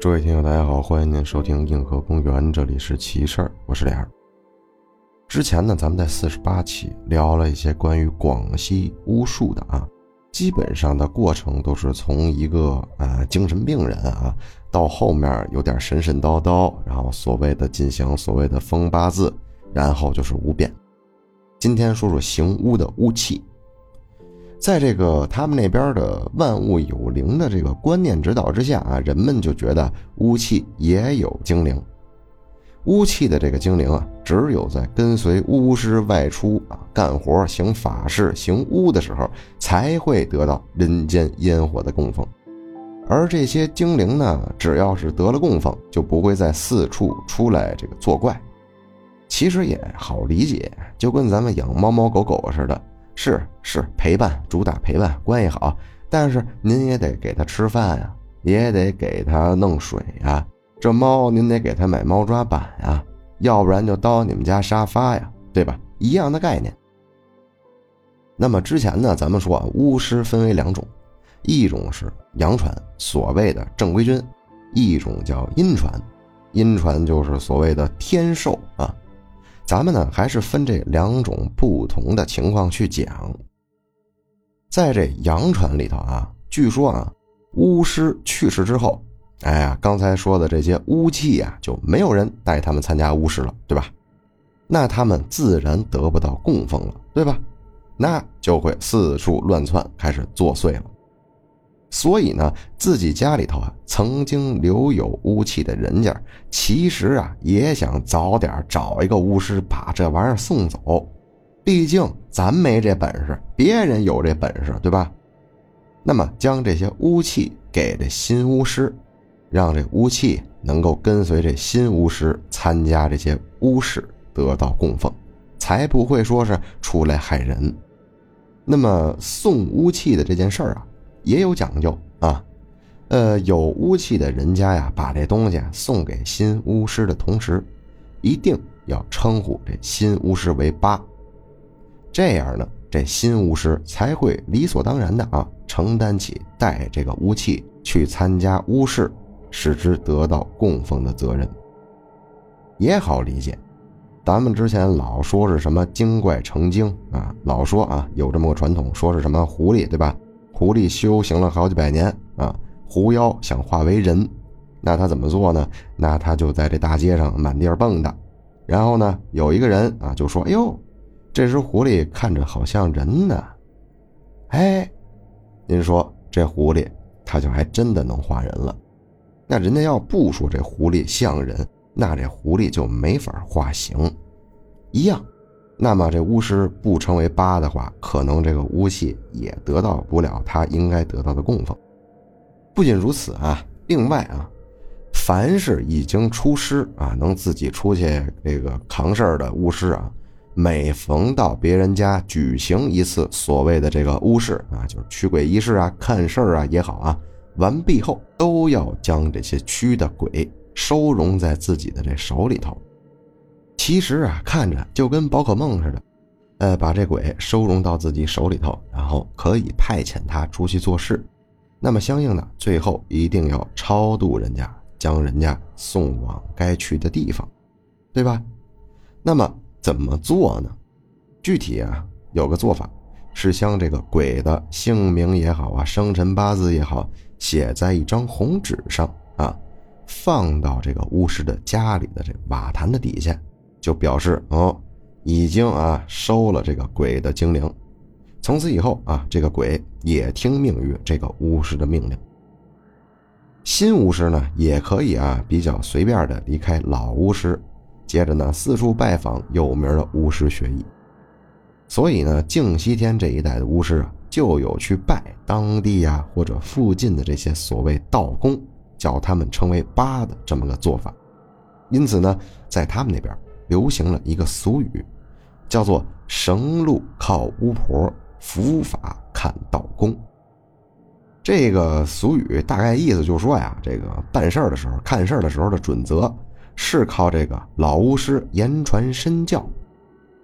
诸位听友，大家好，欢迎您收听硬核公园，这里是奇事儿，我是脸儿。之前呢，咱们在四十八期聊了一些关于广西巫术的啊，基本上的过程都是从一个呃精神病人啊，到后面有点神神叨叨，然后所谓的进行所谓的封八字，然后就是巫变。今天说说行巫的巫器。在这个他们那边的万物有灵的这个观念指导之下啊，人们就觉得巫器也有精灵。巫器的这个精灵啊，只有在跟随巫师外出啊干活、行法事、行巫的时候，才会得到人间烟火的供奉。而这些精灵呢，只要是得了供奉，就不会再四处出来这个作怪。其实也好理解，就跟咱们养猫猫狗狗似的。是是陪伴，主打陪伴，关系好。但是您也得给它吃饭呀，也得给它弄水呀。这猫您得给它买猫抓板呀，要不然就叨你们家沙发呀，对吧？一样的概念。那么之前呢，咱们说啊，巫师分为两种，一种是阳传，所谓的正规军；一种叫阴传，阴传就是所谓的天授啊。咱们呢，还是分这两种不同的情况去讲。在这阳传里头啊，据说啊，巫师去世之后，哎呀，刚才说的这些巫器啊，就没有人带他们参加巫师了，对吧？那他们自然得不到供奉了，对吧？那就会四处乱窜，开始作祟了。所以呢，自己家里头啊，曾经留有巫器的人家，其实啊，也想早点找一个巫师把这玩意儿送走。毕竟咱没这本事，别人有这本事，对吧？那么将这些巫器给这新巫师，让这巫器能够跟随这新巫师参加这些巫事，得到供奉，才不会说是出来害人。那么送巫器的这件事儿啊。也有讲究啊，呃，有巫器的人家呀，把这东西送给新巫师的同时，一定要称呼这新巫师为八，这样呢，这新巫师才会理所当然的啊，承担起带这个巫器去参加巫事，使之得到供奉的责任。也好理解，咱们之前老说是什么精怪成精啊，老说啊有这么个传统，说是什么狐狸，对吧？狐狸修行了好几百年啊，狐妖想化为人，那他怎么做呢？那他就在这大街上满地儿蹦跶，然后呢，有一个人啊就说：“哎呦，这只狐狸看着好像人呢。”哎，您说这狐狸他就还真的能化人了。那人家要不说这狐狸像人，那这狐狸就没法化形，一样。那么这巫师不成为八的话，可能这个巫器也得到不了他应该得到的供奉。不仅如此啊，另外啊，凡是已经出师啊，能自己出去这个扛事儿的巫师啊，每逢到别人家举行一次所谓的这个巫事啊，就是驱鬼仪式啊、看事儿啊也好啊，完毕后都要将这些驱的鬼收容在自己的这手里头。其实啊，看着就跟宝可梦似的，呃，把这鬼收容到自己手里头，然后可以派遣他出去做事。那么相应的，最后一定要超度人家，将人家送往该去的地方，对吧？那么怎么做呢？具体啊，有个做法是将这个鬼的姓名也好啊，生辰八字也好，写在一张红纸上啊，放到这个巫师的家里的这瓦坛的底下。就表示哦，已经啊收了这个鬼的精灵，从此以后啊，这个鬼也听命于这个巫师的命令。新巫师呢，也可以啊比较随便的离开老巫师，接着呢四处拜访有名的巫师学艺。所以呢，静西天这一带的巫师啊，就有去拜当地呀或者附近的这些所谓道公，叫他们称为八的这么个做法。因此呢，在他们那边。流行了一个俗语，叫做“绳路靠巫婆，伏法看道公”。这个俗语大概意思就是说呀，这个办事儿的时候、看事儿的时候的准则是靠这个老巫师言传身教，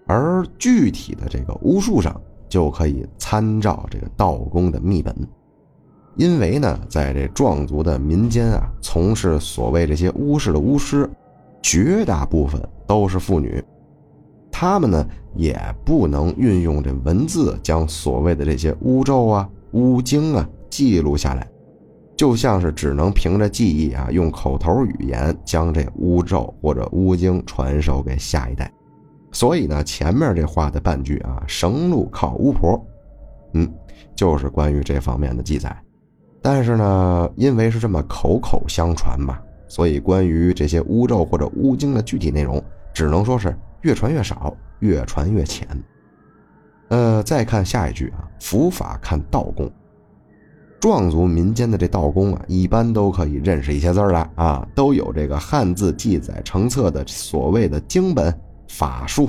而具体的这个巫术上就可以参照这个道宫的秘本。因为呢，在这壮族的民间啊，从事所谓这些巫事的巫师，绝大部分都是妇女，他们呢也不能运用这文字将所谓的这些巫咒啊、巫经啊记录下来，就像是只能凭着记忆啊，用口头语言将这巫咒或者巫经传授给下一代。所以呢，前面这话的半句啊，“绳路靠巫婆”，嗯，就是关于这方面的记载。但是呢，因为是这么口口相传嘛，所以关于这些巫咒或者巫经的具体内容，只能说是越传越少，越传越浅。呃，再看下一句啊，“伏法看道功”，壮族民间的这道功啊，一般都可以认识一些字儿了啊，都有这个汉字记载成册的所谓的经本法术，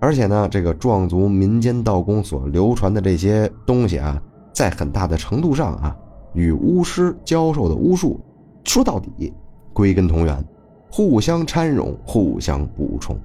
而且呢，这个壮族民间道功所流传的这些东西啊，在很大的程度上啊。与巫师教授的巫术，说到底，归根同源，互相掺融，互相补充。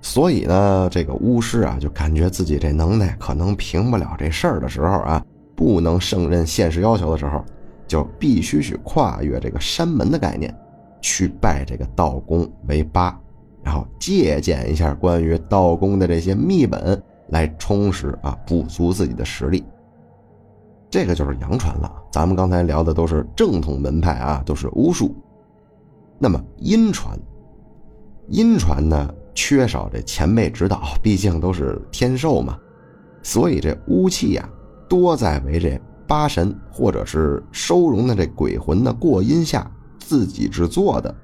所以呢，这个巫师啊，就感觉自己这能耐可能平不了这事儿的时候啊，不能胜任现实要求的时候，就必须去跨越这个山门的概念，去拜这个道公为八，然后借鉴一下关于道公的这些秘本，来充实啊，补足自己的实力。这个就是阳传了。咱们刚才聊的都是正统门派啊，都是巫术。那么阴传，阴传呢缺少这前辈指导，毕竟都是天寿嘛，所以这巫器呀多在为这八神或者是收容的这鬼魂的过阴下自己制作的。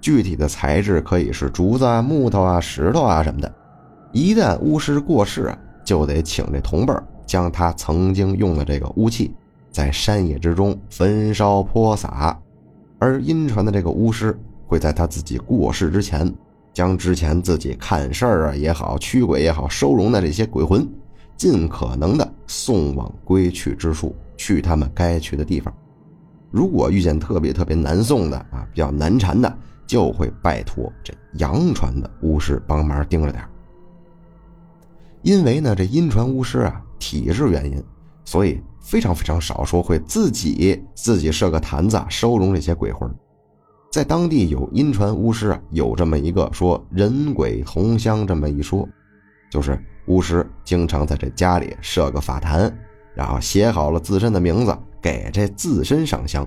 具体的材质可以是竹子啊、木头啊、石头啊什么的。一旦巫师过世啊，就得请这同辈将他曾经用的这个巫器。在山野之中焚烧泼洒，而阴传的这个巫师会在他自己过世之前，将之前自己看事儿啊也好、驱鬼也好收容的这些鬼魂，尽可能的送往归去之处，去他们该去的地方。如果遇见特别特别难送的啊，比较难缠的，就会拜托这阳传的巫师帮忙盯着点因为呢，这阴传巫师啊，体质原因。所以非常非常少说会自己自己设个坛子收容这些鬼魂，在当地有阴传巫师啊，有这么一个说人鬼同香这么一说，就是巫师经常在这家里设个法坛，然后写好了自身的名字，给这自身上香，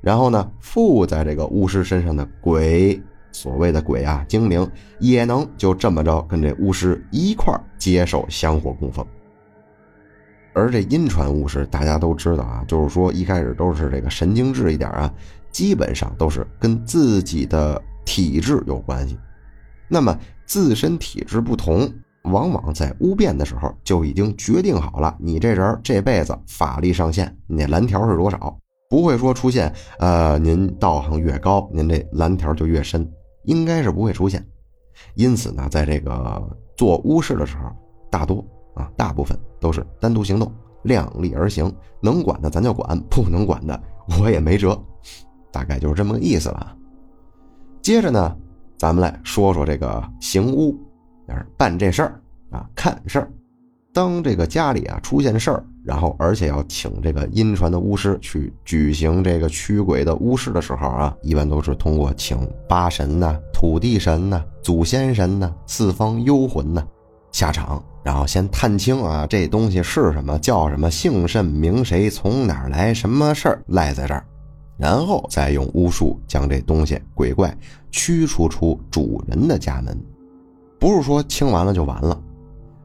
然后呢附在这个巫师身上的鬼，所谓的鬼啊精灵也能就这么着跟这巫师一块接受香火供奉。而这阴传巫师，大家都知道啊，就是说一开始都是这个神经质一点啊，基本上都是跟自己的体质有关系。那么自身体质不同，往往在巫变的时候就已经决定好了，你这人这辈子法力上限，你蓝条是多少？不会说出现，呃，您道行越高，您这蓝条就越深，应该是不会出现。因此呢，在这个做巫事的时候，大多。啊，大部分都是单独行动，量力而行，能管的咱就管，不能管的我也没辙，大概就是这么个意思了。接着呢，咱们来说说这个行巫，是办这事儿啊，看事儿。当这个家里啊出现事儿，然后而且要请这个阴传的巫师去举行这个驱鬼的巫事的时候啊，一般都是通过请八神呐、土地神呐、祖先神呐、四方幽魂呐下场。然后先探清啊，这东西是什么，叫什么，姓甚名谁，从哪儿来，什么事儿赖在这儿，然后再用巫术将这东西鬼怪驱除出主人的家门，不是说清完了就完了。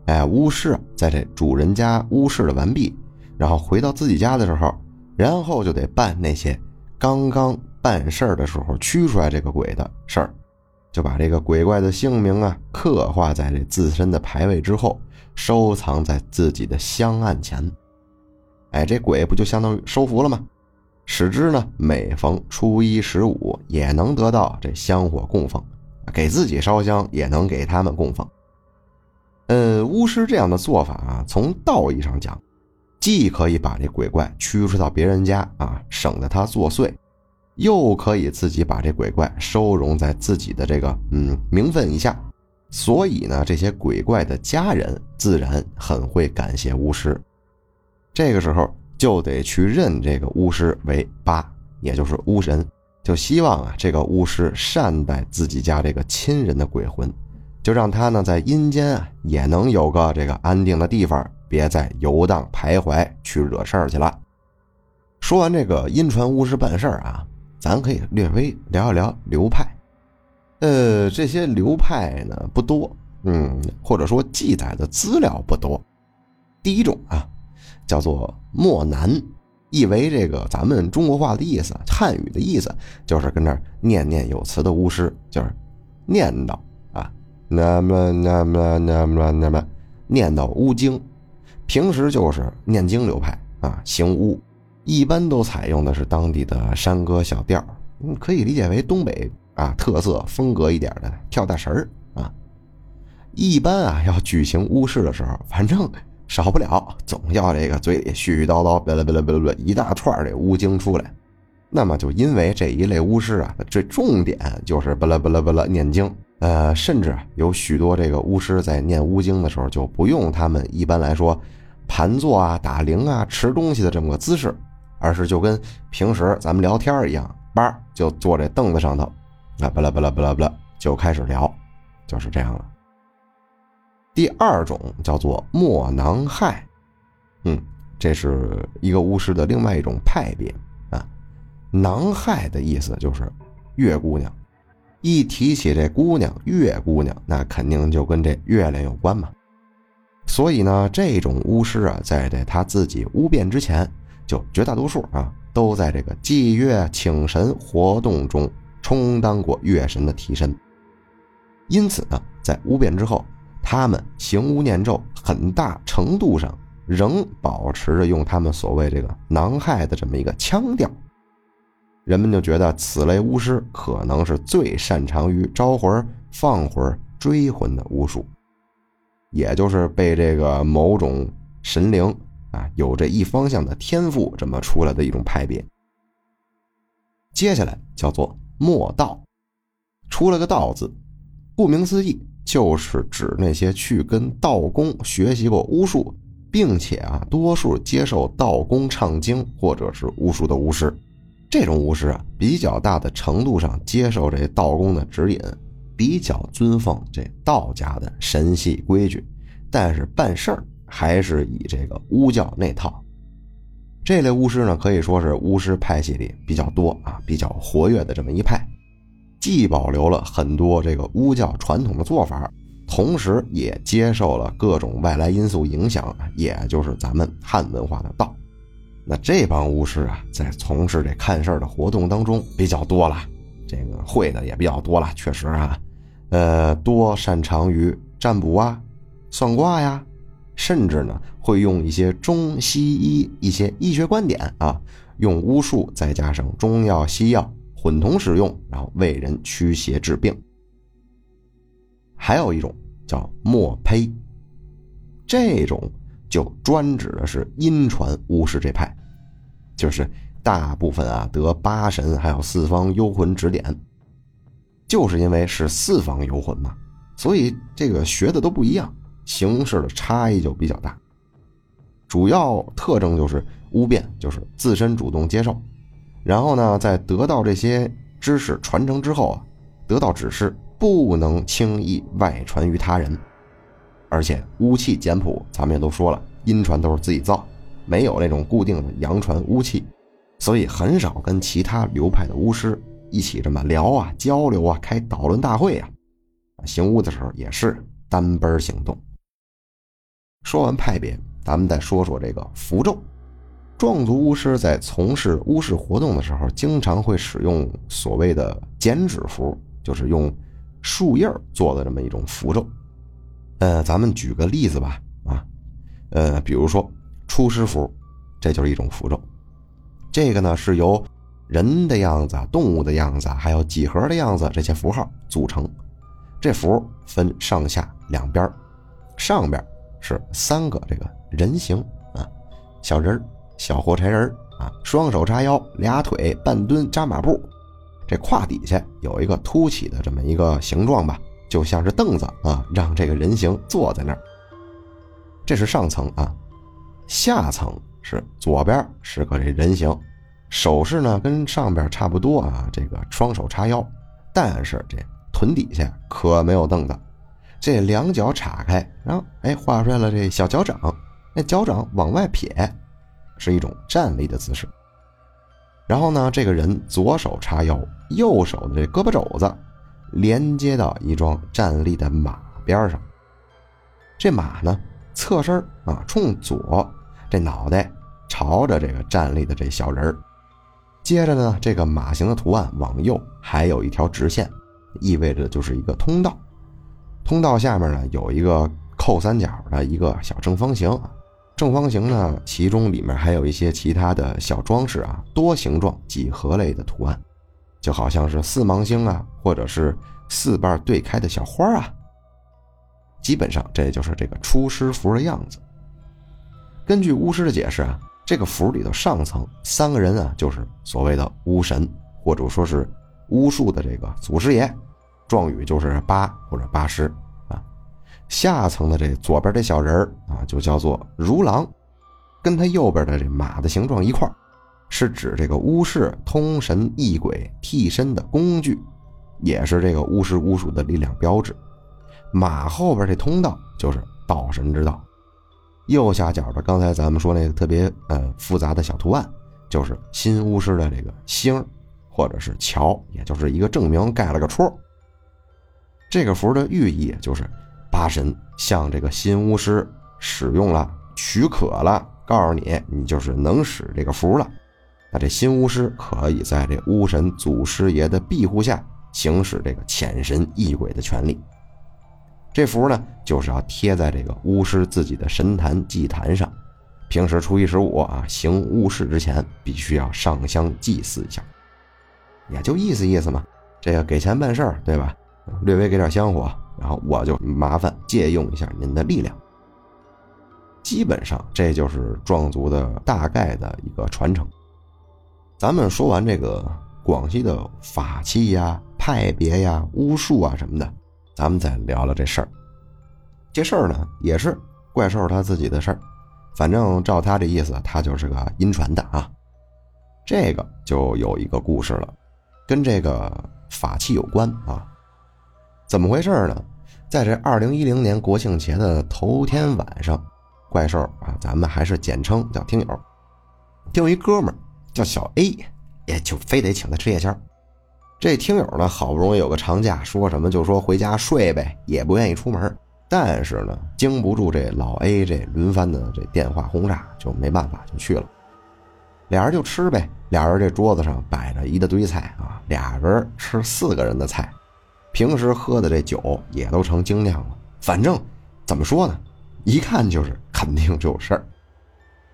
哎，巫师在这主人家巫事的完毕，然后回到自己家的时候，然后就得办那些刚刚办事儿的时候驱出来这个鬼的事儿，就把这个鬼怪的姓名啊刻画在这自身的牌位之后。收藏在自己的香案前，哎，这鬼不就相当于收服了吗？使之呢，每逢初一十五也能得到这香火供奉，给自己烧香也能给他们供奉。呃，巫师这样的做法啊，从道义上讲，既可以把这鬼怪驱逐到别人家啊，省得他作祟，又可以自己把这鬼怪收容在自己的这个嗯名分以下。所以呢，这些鬼怪的家人自然很会感谢巫师。这个时候就得去认这个巫师为八，也就是巫神，就希望啊这个巫师善待自己家这个亲人的鬼魂，就让他呢在阴间啊也能有个这个安定的地方，别再游荡徘徊去惹事儿去了。说完这个阴传巫师办事儿啊，咱可以略微聊一聊流派。呃，这些流派呢不多，嗯，或者说记载的资料不多。第一种啊，叫做墨南，意为这个咱们中国话的意思，汉语的意思就是跟那念念有词的巫师，就是念叨啊，那么那么那么那么念叨巫经，平时就是念经流派啊，行巫，一般都采用的是当地的山歌小调，可以理解为东北。啊，特色风格一点的跳大神儿啊，一般啊要举行巫事的时候，反正少不了总要这个嘴里絮絮叨叨，巴拉巴拉巴拉一大串这巫经出来。那么就因为这一类巫师啊，这重点就是巴拉巴拉巴拉念经。呃，甚至有许多这个巫师在念巫经的时候，就不用他们一般来说盘坐啊、打铃啊、吃东西的这么个姿势，而是就跟平时咱们聊天一样，叭就坐这凳子上头。啊，巴拉巴拉巴拉巴拉，就开始聊，就是这样了。第二种叫做墨囊害，嗯，这是一个巫师的另外一种派别啊。囊害的意思就是月姑娘，一提起这姑娘月姑娘，那肯定就跟这月亮有关嘛。所以呢，这种巫师啊，在这他自己巫变之前，就绝大多数啊，都在这个祭月请神活动中。充当过月神的替身，因此呢，在巫变之后，他们行巫念咒，很大程度上仍保持着用他们所谓这个囊害的这么一个腔调。人们就觉得此类巫师可能是最擅长于招魂、放魂、追魂的巫术，也就是被这个某种神灵啊有着一方向的天赋这么出来的一种派别。接下来叫做。莫道，出了个道字，顾名思义，就是指那些去跟道公学习过巫术，并且啊，多数接受道公唱经或者是巫术的巫师。这种巫师啊，比较大的程度上接受这道公的指引，比较尊奉这道家的神系规矩，但是办事儿还是以这个巫教那套。这类巫师呢，可以说是巫师派系里比较多啊、比较活跃的这么一派，既保留了很多这个巫教传统的做法，同时也接受了各种外来因素影响，也就是咱们汉文化的道。那这帮巫师啊，在从事这看事儿的活动当中比较多了，这个会的也比较多了，确实啊，呃，多擅长于占卜啊、算卦呀。甚至呢，会用一些中西医一些医学观点啊，用巫术再加上中药西药混同使用，然后为人驱邪治病。还有一种叫墨胚，这种就专指的是阴传巫师这派，就是大部分啊得八神还有四方幽魂指点，就是因为是四方幽魂嘛，所以这个学的都不一样。形式的差异就比较大，主要特征就是巫变，就是自身主动接受，然后呢，在得到这些知识传承之后啊，得到指示不能轻易外传于他人，而且巫器简朴，咱们也都说了，阴传都是自己造，没有那种固定的阳传巫器，所以很少跟其他流派的巫师一起这么聊啊、交流啊、开讨论大会啊，行巫的时候也是单奔行动。说完派别，咱们再说说这个符咒。壮族巫师在从事巫事活动的时候，经常会使用所谓的剪纸符，就是用树叶做的这么一种符咒。呃，咱们举个例子吧，啊，呃，比如说出师符，这就是一种符咒。这个呢是由人的样子、动物的样子，还有几何的样子这些符号组成。这符分上下两边，上边。是三个这个人形啊，小人儿、小火柴人儿啊，双手叉腰，俩腿半蹲扎马步，这胯底下有一个凸起的这么一个形状吧，就像是凳子啊，让这个人形坐在那儿。这是上层啊，下层是左边是个这人形，手势呢跟上边差不多啊，这个双手叉腰，但是这臀底下可没有凳子，这两脚岔开，然后哎画出来了这小脚掌，那脚掌往外撇，是一种站立的姿势。然后呢，这个人左手叉腰，右手的这胳膊肘子连接到一桩站立的马边上。这马呢，侧身啊，冲左，这脑袋朝着这个站立的这小人儿。接着呢，这个马形的图案往右还有一条直线，意味着就是一个通道。通道下面呢，有一个扣三角的一个小正方形。正方形呢，其中里面还有一些其他的小装饰啊，多形状几何类的图案，就好像是四芒星啊，或者是四瓣对开的小花啊。基本上这就是这个出师符的样子。根据巫师的解释啊，这个符里头上层三个人啊，就是所谓的巫神，或者说是巫术的这个祖师爷，状语就是八或者八师。下层的这左边这小人儿啊，就叫做如狼，跟他右边的这马的形状一块是指这个巫师通神异鬼替身的工具，也是这个巫师巫术的力量标志。马后边这通道就是道神之道。右下角的刚才咱们说那个特别呃复杂的小图案，就是新巫师的这个星，或者是桥，也就是一个证明盖了个戳。这个符的寓意就是。八神向这个新巫师使用了许可了，告诉你，你就是能使这个符了。那这新巫师可以在这巫神祖师爷的庇护下行使这个遣神异鬼的权利。这符呢，就是要贴在这个巫师自己的神坛祭坛上，平时初一十五啊行巫事之前，必须要上香祭祀一下，也就意思意思嘛。这个给钱办事儿，对吧？略微给点香火。然后我就麻烦借用一下您的力量。基本上这就是壮族的大概的一个传承。咱们说完这个广西的法器呀、派别呀、巫术啊什么的，咱们再聊聊这事儿。这事儿呢，也是怪兽他自己的事儿。反正照他这意思，他就是个阴传的啊。这个就有一个故事了，跟这个法器有关啊。怎么回事呢？在这二零一零年国庆节的头天晚上，怪兽啊，咱们还是简称叫听友，有一哥们叫小 A，也就非得请他吃夜宵。这听友呢，好不容易有个长假，说什么就说回家睡呗，也不愿意出门。但是呢，经不住这老 A 这轮番的这电话轰炸，就没办法就去了。俩人就吃呗，俩人这桌子上摆着一大堆菜啊，俩人吃四个人的菜。平时喝的这酒也都成精酿了，反正怎么说呢，一看就是肯定就有事儿。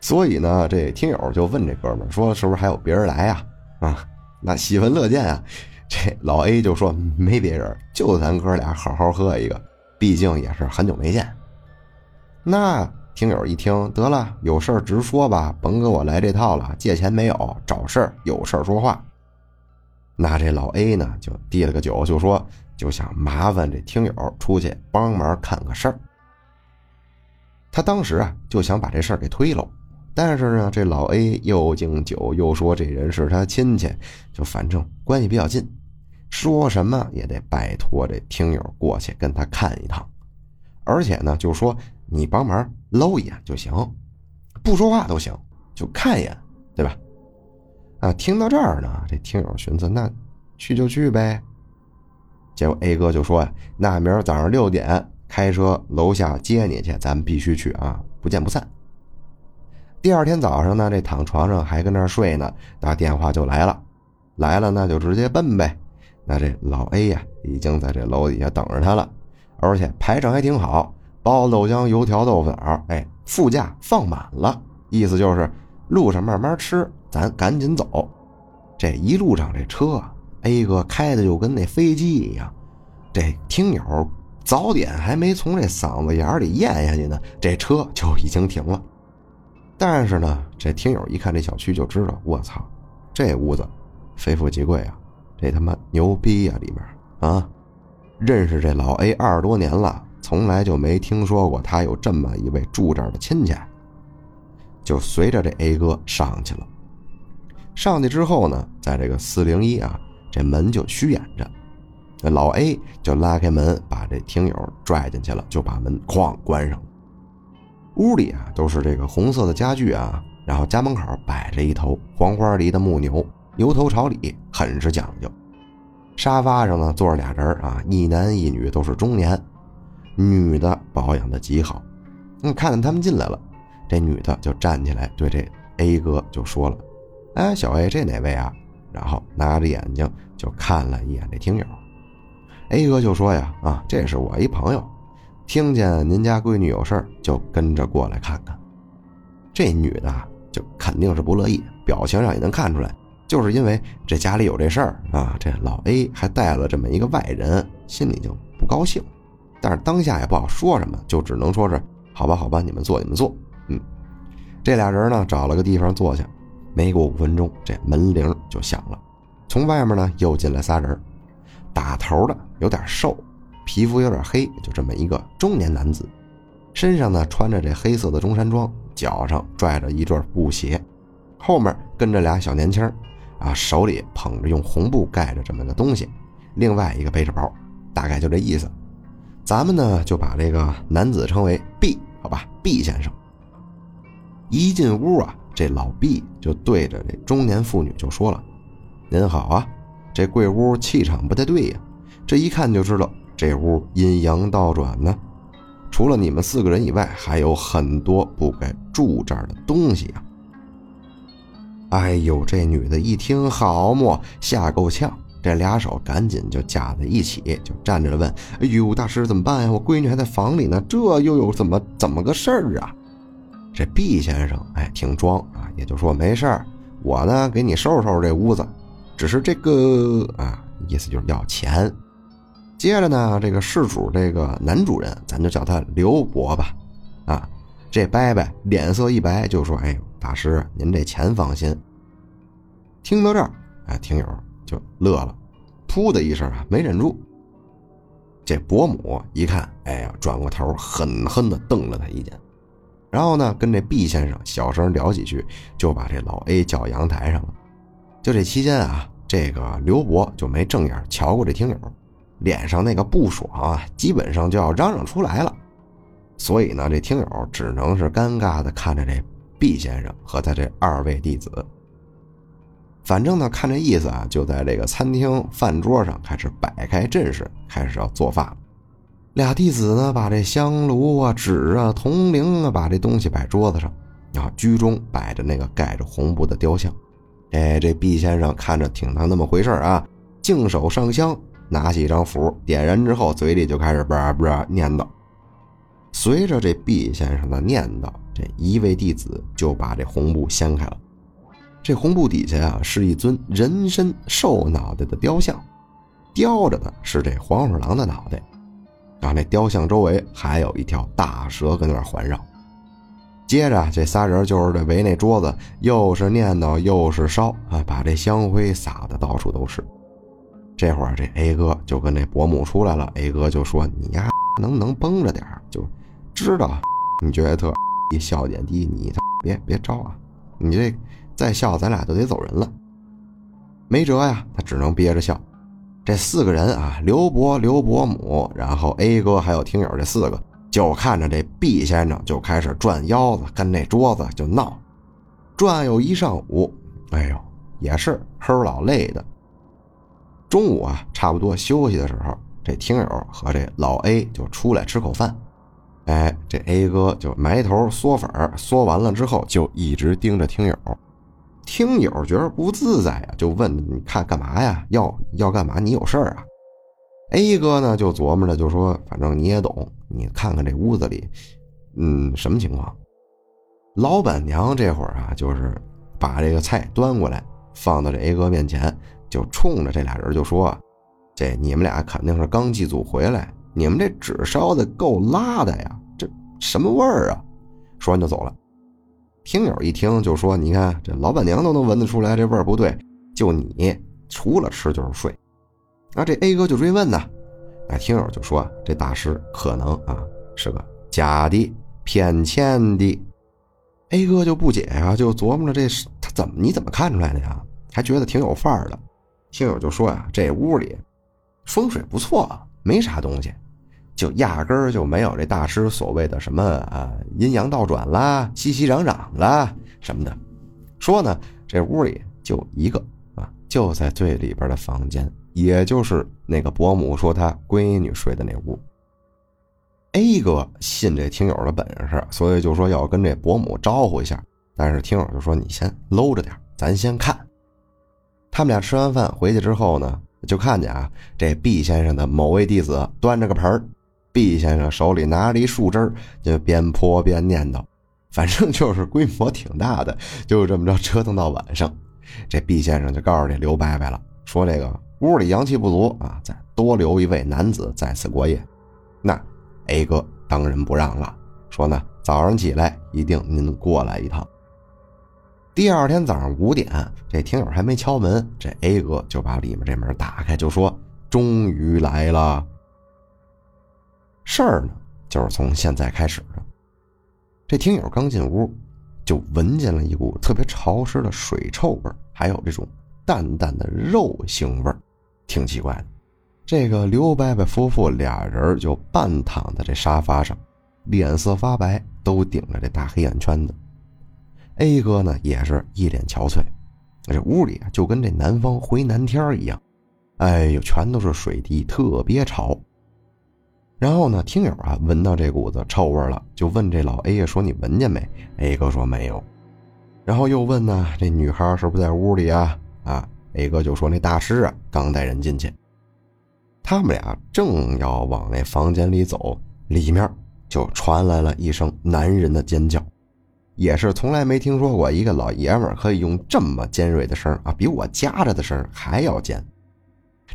所以呢，这听友就问这哥们儿说：“是不是还有别人来呀？”啊，那喜闻乐见啊。这老 A 就说：“没别人，就咱哥俩好好喝一个，毕竟也是很久没见。”那听友一听，得了，有事儿直说吧，甭跟我来这套了。借钱没有，找事儿有事儿说话。那这老 A 呢，就递了个酒，就说。就想麻烦这听友出去帮忙看个事儿。他当时啊就想把这事儿给推了，但是呢，这老 A 又敬酒又说这人是他亲戚，就反正关系比较近，说什么也得拜托这听友过去跟他看一趟，而且呢，就说你帮忙搂一眼就行，不说话都行，就看一眼，对吧？啊，听到这儿呢，这听友寻思，那去就去呗。结果 A 哥就说呀：“那明儿早上六点开车楼下接你去，咱们必须去啊，不见不散。”第二天早上呢，这躺床上还跟那睡呢，打电话就来了，来了那就直接奔呗。那这老 A 呀，已经在这楼底下等着他了，而且排场还挺好，包、豆浆、油条、豆腐脑，哎，副驾放满了，意思就是路上慢慢吃，咱赶紧走。这一路上这车啊。A 哥开的就跟那飞机一样，这听友早点还没从这嗓子眼里咽下去呢，这车就已经停了。但是呢，这听友一看这小区就知道，我操，这屋子非富即贵啊，这他妈牛逼呀！里面啊，认识这老 A 二十多年了，从来就没听说过他有这么一位住这儿的亲戚，就随着这 A 哥上去了。上去之后呢，在这个四零一啊，这门就虚掩着，那老 A 就拉开门，把这听友拽进去了，就把门哐关上了。屋里啊都是这个红色的家具啊，然后家门口摆着一头黄花梨的木牛，牛头朝里，很是讲究。沙发上呢坐着俩人啊，一男一女，都是中年，女的保养的极好。嗯，看见他们进来了，这女的就站起来对这 A 哥就说了：“哎，小 A，这哪位啊？”然后拿着眼睛就看了一眼这听友。A 哥就说呀：“啊，这是我一朋友，听见您家闺女有事儿，就跟着过来看看。”这女的就肯定是不乐意，表情上也能看出来。就是因为这家里有这事儿啊，这老 A 还带了这么一个外人，心里就不高兴。但是当下也不好说什么，就只能说是好吧，好吧，你们坐，你们坐。嗯，这俩人呢找了个地方坐下，没过五分钟，这门铃就响了。从外面呢又进来仨人，打头的有点瘦，皮肤有点黑，就这么一个中年男子，身上呢穿着这黑色的中山装，脚上拽着一对布鞋，后面跟着俩小年轻。啊，手里捧着用红布盖着这么个东西，另外一个背着包，大概就这意思。咱们呢就把这个男子称为 B，好吧，B 先生。一进屋啊，这老毕就对着这中年妇女就说了：“您好啊，这贵屋气场不太对呀，这一看就知道这屋阴阳倒转呢。除了你们四个人以外，还有很多不该住这儿的东西呀。”哎呦，这女的一听，好么，吓够呛，这俩手赶紧就夹在一起，就站着问：“哎呦，大师怎么办呀？我闺女还在房里呢，这又有怎么怎么个事儿啊？”这毕先生哎，挺装啊，也就说没事儿，我呢给你收拾收拾这屋子，只是这个啊，意思就是要钱。接着呢，这个事主这个男主人，咱就叫他刘伯吧，啊，这伯伯脸色一白，就说：“哎。”大师，您这钱放心。听到这儿，哎，听友就乐了，噗的一声啊，没忍住。这伯母一看，哎呀，转过头，狠狠地瞪了他一眼，然后呢，跟这毕先生小声聊几句，就把这老 A 叫阳台上了。就这期间啊，这个刘伯就没正眼瞧过这听友，脸上那个不爽啊，基本上就要嚷嚷出来了。所以呢，这听友只能是尴尬的看着这。毕先生和他这二位弟子，反正呢，看这意思啊，就在这个餐厅饭桌上开始摆开阵势，开始要做饭了。俩弟子呢，把这香炉啊、纸啊、铜铃啊，把这东西摆桌子上，啊居中摆着那个盖着红布的雕像。哎，这毕先生看着挺当那么回事啊，净手上香，拿起一张符，点燃之后，嘴里就开始叭叭念叨。随着这毕先生的念叨。这一位弟子就把这红布掀开了，这红布底下啊是一尊人身兽脑袋的雕像，雕着的是这黄鼠狼的脑袋，啊，那雕像周围还有一条大蛇跟那环绕。接着这仨人就是这围那桌子，又是念叨又是烧啊，把这香灰撒的到处都是。这会儿这 A 哥就跟这伯母出来了，A 哥就说：“你呀，能不能绷着点就知道你觉得特。”一笑点低，你别别招啊！你这再笑，咱俩都得走人了。没辙呀，他只能憋着笑。这四个人啊，刘伯、刘伯母，然后 A 哥还有听友，这四个就看着这 B 先生就开始转腰子，跟那桌子就闹，转悠一上午。哎呦，也是齁老累的。中午啊，差不多休息的时候，这听友和这老 A 就出来吃口饭。哎，这 A 哥就埋头嗦粉，嗦完了之后就一直盯着听友。听友觉得不自在呀，就问：“你看干嘛呀？要要干嘛？你有事儿啊？”A 哥呢就琢磨着，就说：“反正你也懂，你看看这屋子里，嗯，什么情况？”老板娘这会儿啊，就是把这个菜端过来，放到这 A 哥面前，就冲着这俩人就说：“这你们俩肯定是刚祭祖回来。”你们这纸烧的够辣的呀，这什么味儿啊？说完就走了。听友一听就说：“你看这老板娘都能闻得出来这味儿不对，就你除了吃就是睡。”那这 A 哥就追问呢：“那听友就说这大师可能啊是个假的、骗钱的。A 哥就不解呀，就琢磨着这是他怎么你怎么看出来的呀？还觉得挺有范儿的。听友就说呀，这屋里风水不错，没啥东西，就压根儿就没有这大师所谓的什么啊阴阳倒转啦、熙熙攘攘啦什么的。说呢，这屋里就一个啊，就在最里边的房间，也就是那个伯母说她闺女睡的那屋。A 哥信这听友的本事，所以就说要跟这伯母招呼一下。但是听友就说：“你先搂着点，咱先看。”他们俩吃完饭回去之后呢，就看见啊，这毕先生的某位弟子端着个盆儿毕先生手里拿着一树枝就边泼边念叨，反正就是规模挺大的。就这么着折腾到晚上，这毕先生就告诉这刘伯伯了，说：“这个屋里阳气不足啊，再多留一位男子在此过夜。”那。A 哥当仁不让了，说呢，早上起来一定您过来一趟。第二天早上五点，这听友还没敲门，这 A 哥就把里面这门打开，就说：“终于来了。”事儿呢，就是从现在开始的。这听友刚进屋，就闻见了一股特别潮湿的水臭味还有这种淡淡的肉腥味挺奇怪的。这个刘伯伯夫妇俩人就半躺在这沙发上，脸色发白，都顶着这大黑眼圈子。A 哥呢也是一脸憔悴，这屋里啊就跟这南方回南天一样，哎呦，全都是水滴，特别潮。然后呢，听友啊闻到这股子臭味了，就问这老 A 说：“你闻见没？”A 哥说：“没有。”然后又问呢：“这女孩是不是在屋里啊？”啊，A 哥就说：“那大师啊刚带人进去。”他们俩正要往那房间里走，里面就传来了一声男人的尖叫，也是从来没听说过一个老爷们可以用这么尖锐的声啊，比我夹着的声还要尖。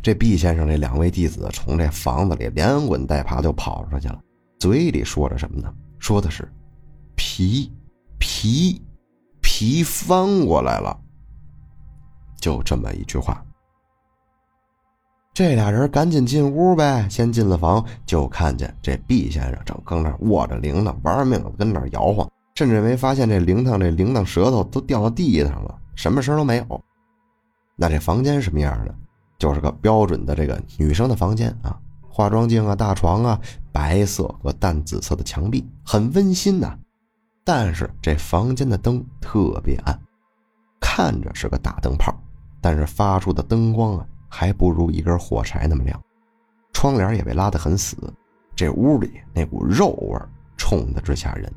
这毕先生这两位弟子从这房子里连滚带爬就跑出去了，嘴里说着什么呢？说的是皮皮皮翻过来了，就这么一句话。这俩人赶紧进屋呗。先进了房，就看见这毕先生正跟那握着铃铛，玩命的跟那摇晃，甚至没发现这铃铛这铃铛舌头都掉到地上了，什么声都没有。那这房间什么样的？就是个标准的这个女生的房间啊，化妆镜啊，大床啊，白色和淡紫色的墙壁，很温馨呐。但是这房间的灯特别暗，看着是个大灯泡，但是发出的灯光啊。还不如一根火柴那么亮，窗帘也被拉得很死，这屋里那股肉味冲得直吓人。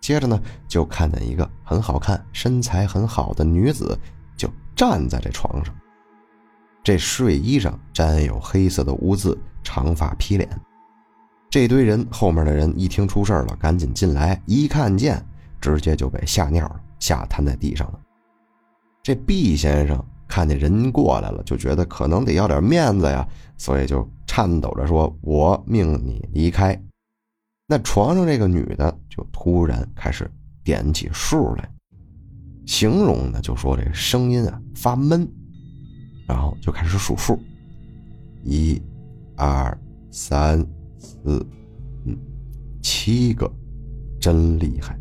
接着呢，就看见一个很好看、身材很好的女子，就站在这床上。这睡衣上沾有黑色的污渍，长发披脸。这堆人后面的人一听出事了，赶紧进来，一看见，直接就被吓尿了，吓瘫在地上了。这毕先生。看见人过来了，就觉得可能得要点面子呀，所以就颤抖着说：“我命你离开。”那床上这个女的就突然开始点起数来，形容呢就说这声音啊发闷，然后就开始数数：一、二、三、四、五、七个，真厉害。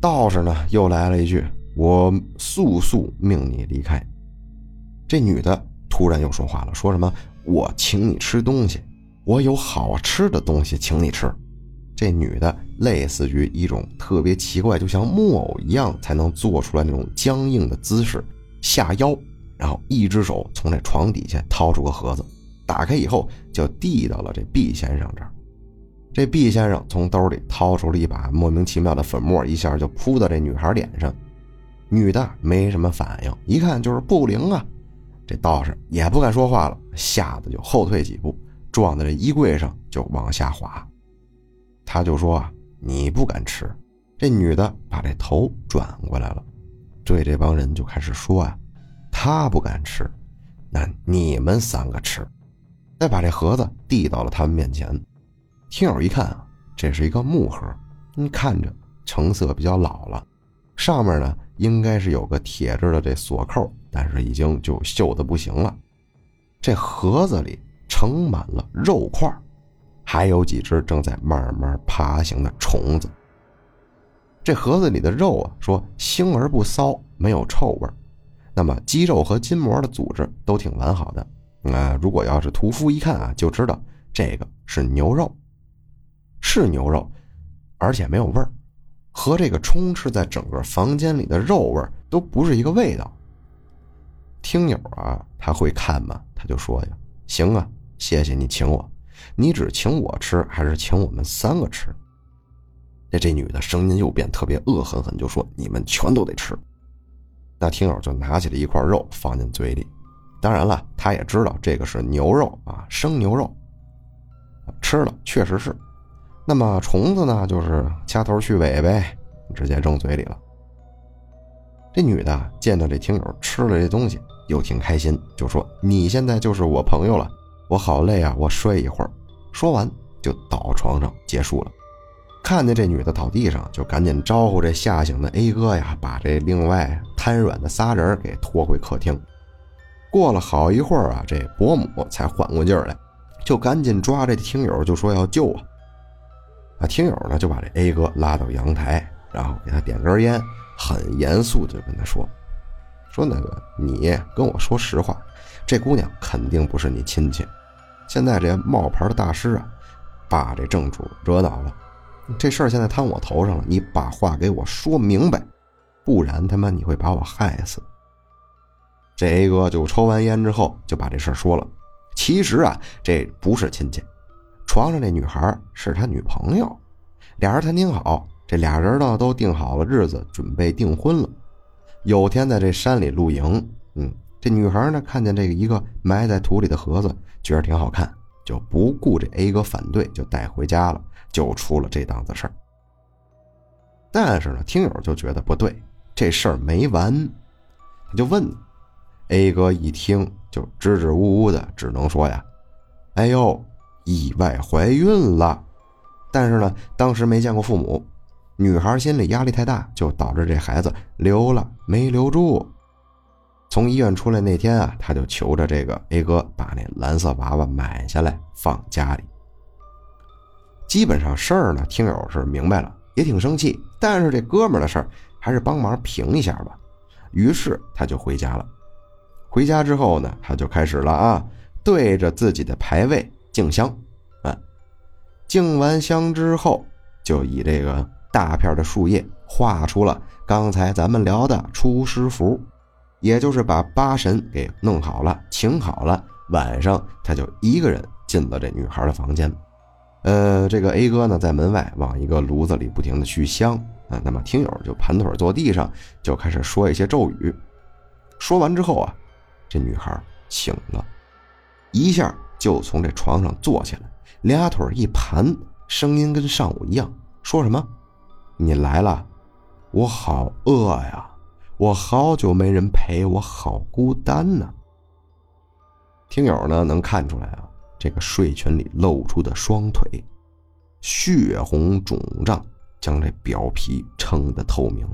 道士呢又来了一句。我速速命你离开。这女的突然又说话了，说什么？我请你吃东西，我有好吃的东西请你吃。这女的类似于一种特别奇怪，就像木偶一样才能做出来那种僵硬的姿势，下腰，然后一只手从这床底下掏出个盒子，打开以后就递到了这毕先生这儿。这毕先生从兜里掏出了一把莫名其妙的粉末，一下就扑到这女孩脸上。女的没什么反应，一看就是不灵啊！这道士也不敢说话了，吓得就后退几步，撞在这衣柜上就往下滑。他就说：“啊，你不敢吃。”这女的把这头转过来了，对这帮人就开始说：“啊，他不敢吃，那你们三个吃。”再把这盒子递到了他们面前。听友一看啊，这是一个木盒，你看着成色比较老了，上面呢。应该是有个铁制的这锁扣，但是已经就锈的不行了。这盒子里盛满了肉块，还有几只正在慢慢爬行的虫子。这盒子里的肉啊，说腥而不骚，没有臭味那么肌肉和筋膜的组织都挺完好的。啊，如果要是屠夫一看啊，就知道这个是牛肉，是牛肉，而且没有味儿，和这个充斥在整个房间里的肉味都不是一个味道。听友啊，他会看吗？他就说呀：“行啊，谢谢你请我，你只请我吃，还是请我们三个吃？”那这女的声音又变特别恶狠狠，就说：“你们全都得吃。”那听友就拿起了一块肉放进嘴里。当然了，他也知道这个是牛肉啊，生牛肉。吃了确实是。那么虫子呢，就是掐头去尾呗，直接扔嘴里了。这女的见到这听友吃了这东西，又挺开心，就说：“你现在就是我朋友了，我好累啊，我睡一会儿。”说完就倒床上结束了。看见这女的倒地上，就赶紧招呼这吓醒的 A 哥呀，把这另外瘫软的仨人给拖回客厅。过了好一会儿啊，这伯母才缓过劲儿来，就赶紧抓这听友，就说要救啊。啊，听友呢就把这 A 哥拉到阳台，然后给他点根烟。很严肃的跟他说：“说那个，你跟我说实话，这姑娘肯定不是你亲戚。现在这冒牌的大师啊，把这正主惹恼了，这事儿现在摊我头上了。你把话给我说明白，不然他妈你会把我害死。”这 A 哥就抽完烟之后就把这事儿说了。其实啊，这不是亲戚，床上这女孩是他女朋友，俩人谈挺好。这俩人呢都定好了日子，准备订婚了。有天在这山里露营，嗯，这女孩呢看见这个一个埋在土里的盒子，觉得挺好看，就不顾这 A 哥反对，就带回家了，就出了这档子事儿。但是呢，听友就觉得不对，这事儿没完，他就问 A 哥，一听就支支吾吾的，只能说呀：“哎呦，意外怀孕了。”但是呢，当时没见过父母。女孩心里压力太大，就导致这孩子留了没留住。从医院出来那天啊，他就求着这个 A 哥把那蓝色娃娃买下来放家里。基本上事儿呢，听友是明白了，也挺生气，但是这哥们儿的事儿还是帮忙评一下吧。于是他就回家了。回家之后呢，他就开始了啊，对着自己的牌位敬香。啊，敬完香之后，就以这个。大片的树叶画出了刚才咱们聊的出师符，也就是把八神给弄好了，请好了。晚上他就一个人进了这女孩的房间。呃，这个 A 哥呢，在门外往一个炉子里不停的去香啊。那么听友就盘腿坐地上，就开始说一些咒语。说完之后啊，这女孩醒了，一下就从这床上坐起来，俩腿一盘，声音跟上午一样，说什么？你来了，我好饿呀！我好久没人陪，我好孤单呢。听友呢能看出来啊，这个睡裙里露出的双腿，血红肿胀，将这表皮撑得透明，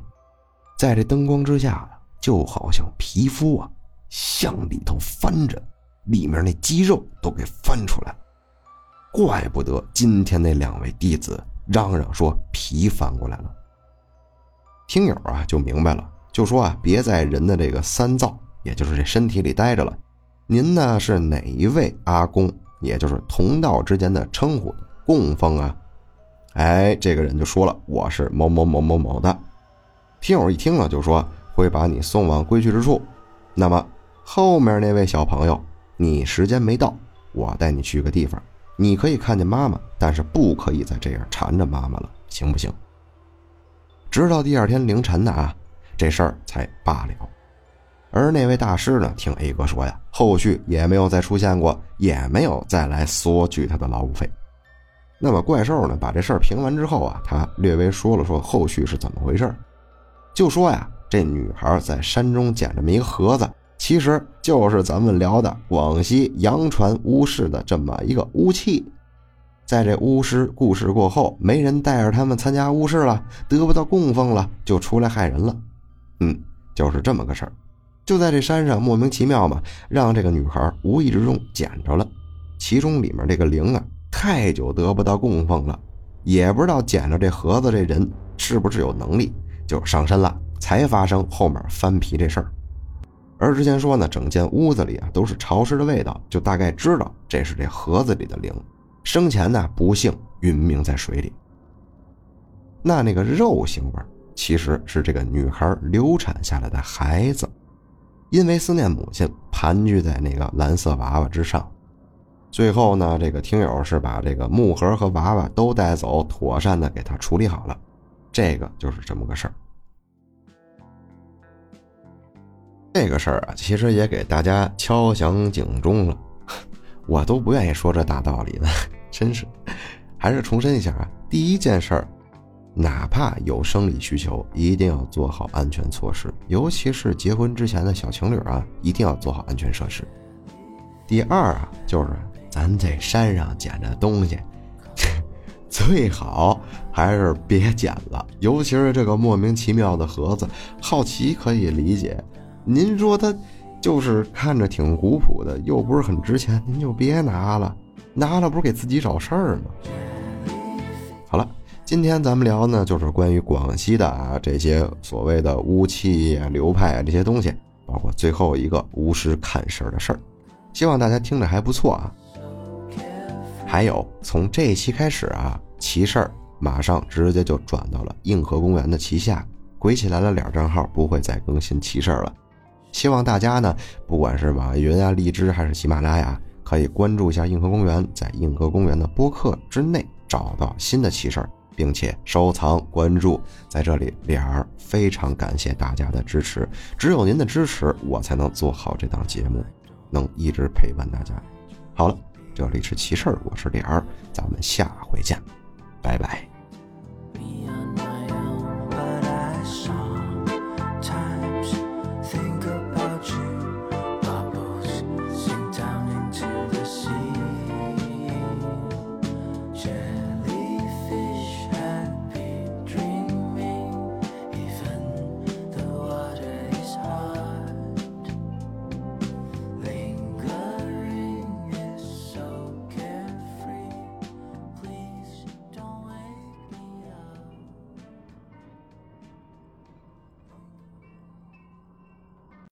在这灯光之下就好像皮肤啊向里头翻着，里面那肌肉都给翻出来了。怪不得今天那两位弟子。嚷嚷说皮翻过来了，听友啊就明白了，就说啊别在人的这个三灶，也就是这身体里待着了。您呢是哪一位阿公？也就是同道之间的称呼供奉啊？哎，这个人就说了，我是某某某某某的。听友一听了就说会把你送往归去之处。那么后面那位小朋友，你时间没到，我带你去个地方。你可以看见妈妈，但是不可以再这样缠着妈妈了，行不行？直到第二天凌晨呢啊，这事儿才罢了。而那位大师呢，听 A 哥说呀，后续也没有再出现过，也没有再来索取他的劳务费。那么怪兽呢，把这事儿评完之后啊，他略微说了说后续是怎么回事就说呀，这女孩在山中捡这么一个盒子。其实就是咱们聊的广西阳传巫氏的这么一个巫器，在这巫师故事过后，没人带着他们参加巫事了，得不到供奉了，就出来害人了。嗯，就是这么个事儿。就在这山上莫名其妙嘛，让这个女孩无意之中捡着了。其中里面这个灵啊，太久得不到供奉了，也不知道捡着这盒子这人是不是有能力，就上身了，才发生后面翻皮这事儿。而之前说呢，整间屋子里啊都是潮湿的味道，就大概知道这是这盒子里的灵，生前呢不幸殒命在水里。那那个肉腥味其实是这个女孩流产下来的孩子，因为思念母亲，盘踞在那个蓝色娃娃之上。最后呢，这个听友是把这个木盒和娃娃都带走，妥善的给他处理好了。这个就是这么个事儿。这个事儿啊，其实也给大家敲响警钟了。我都不愿意说这大道理呢，真是。还是重申一下啊，第一件事儿，哪怕有生理需求，一定要做好安全措施，尤其是结婚之前的小情侣啊，一定要做好安全设施。第二啊，就是。咱这山上捡的东西，最好还是别捡了。尤其是这个莫名其妙的盒子，好奇可以理解。您说它就是看着挺古朴的，又不是很值钱，您就别拿了。拿了不是给自己找事儿吗？好了，今天咱们聊呢，就是关于广西的啊这些所谓的巫气啊、流派啊这些东西，包括最后一个巫师看事儿的事儿。希望大家听着还不错啊。还有，从这一期开始啊，奇事儿马上直接就转到了硬核公园的旗下，鬼起来了脸账号不会再更新奇事儿了。希望大家呢，不管是网易云啊、荔枝还是喜马拉雅，可以关注一下硬核公园，在硬核公园的播客之内找到新的奇事儿，并且收藏关注。在这里，脸儿非常感谢大家的支持，只有您的支持，我才能做好这档节目，能一直陪伴大家。好了。这里是奇事儿，我是脸儿，咱们下回见，拜拜。